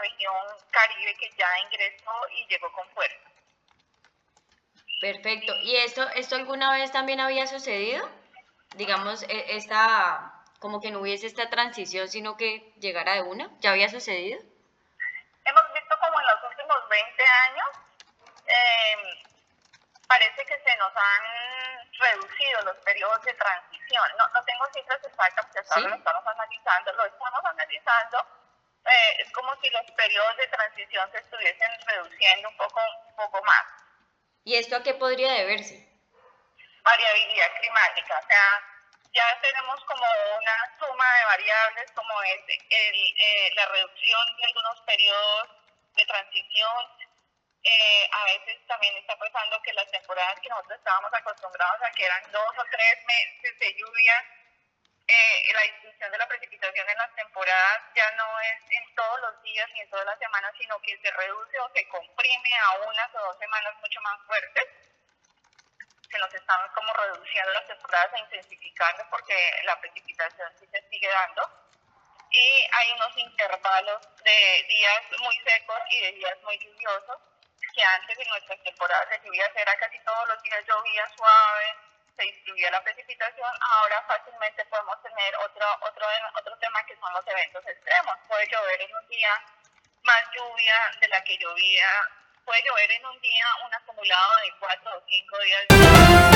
región Caribe que ya ingresó y llegó con fuerza. Perfecto. ¿Y esto, esto alguna vez también había sucedido? Digamos, e, esta, como que no hubiese esta transición, sino que llegara de una. ¿Ya había sucedido? Hemos visto como en los últimos 20 años, eh, parece que se nos han reducido los periodos de transición. No, no tengo cifras exactas, porque ¿Sí? estamos analizando, lo estamos analizando eh, es como si los periodos de transición se estuviesen reduciendo un poco, un poco más. ¿Y esto a qué podría deberse? variabilidad climática, o sea, ya tenemos como una suma de variables como es el, eh, la reducción de algunos periodos de transición. Eh, a veces también está pasando que las temporadas que nosotros estábamos acostumbrados a que eran dos o tres meses de lluvia, eh, la distribución de la precipitación en las temporadas ya no es en todos los días ni en todas las semanas, sino que se reduce o se comprime a unas o dos semanas mucho más fuertes se nos están como reduciendo las temporadas e intensificando porque la precipitación sí se sigue dando. Y hay unos intervalos de días muy secos y de días muy lluviosos, que antes en nuestras temporadas de lluvias era casi todos los días llovía suave, se distribuía la precipitación, ahora fácilmente podemos tener otro, otro, otro tema que son los eventos extremos. Puede llover en un día más lluvia de la que llovía puede llover en un día un acumulado de cuatro o cinco días.